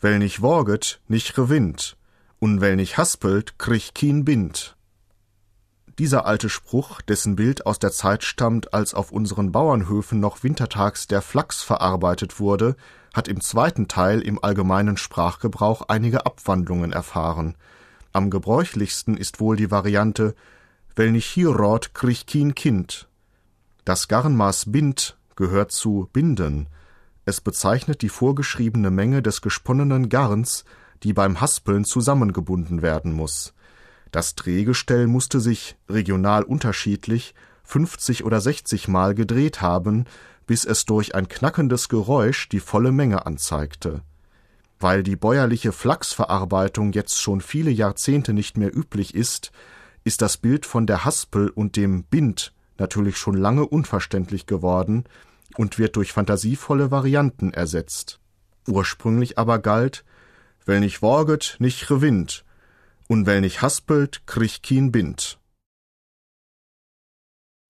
well nicht worget, nicht gewinnt, und well nicht haspelt, krieg kien Bind. Dieser alte Spruch, dessen Bild aus der Zeit stammt, als auf unseren Bauernhöfen noch wintertags der Flachs verarbeitet wurde, hat im zweiten Teil im allgemeinen Sprachgebrauch einige Abwandlungen erfahren. Am gebräuchlichsten ist wohl die Variante Well nicht hier rot, krieg kien Kind. Das Garnmaß Bind gehört zu Binden. Es bezeichnet die vorgeschriebene Menge des gesponnenen Garns, die beim Haspeln zusammengebunden werden muss. Das Drehgestell musste sich, regional unterschiedlich, 50 oder 60 Mal gedreht haben, bis es durch ein knackendes Geräusch die volle Menge anzeigte. Weil die bäuerliche Flachsverarbeitung jetzt schon viele Jahrzehnte nicht mehr üblich ist, ist das Bild von der Haspel und dem Bind natürlich schon lange unverständlich geworden und wird durch fantasievolle Varianten ersetzt. Ursprünglich aber galt, well nicht worget, nicht gewinnt, und well nicht haspelt, krieg kien Bind.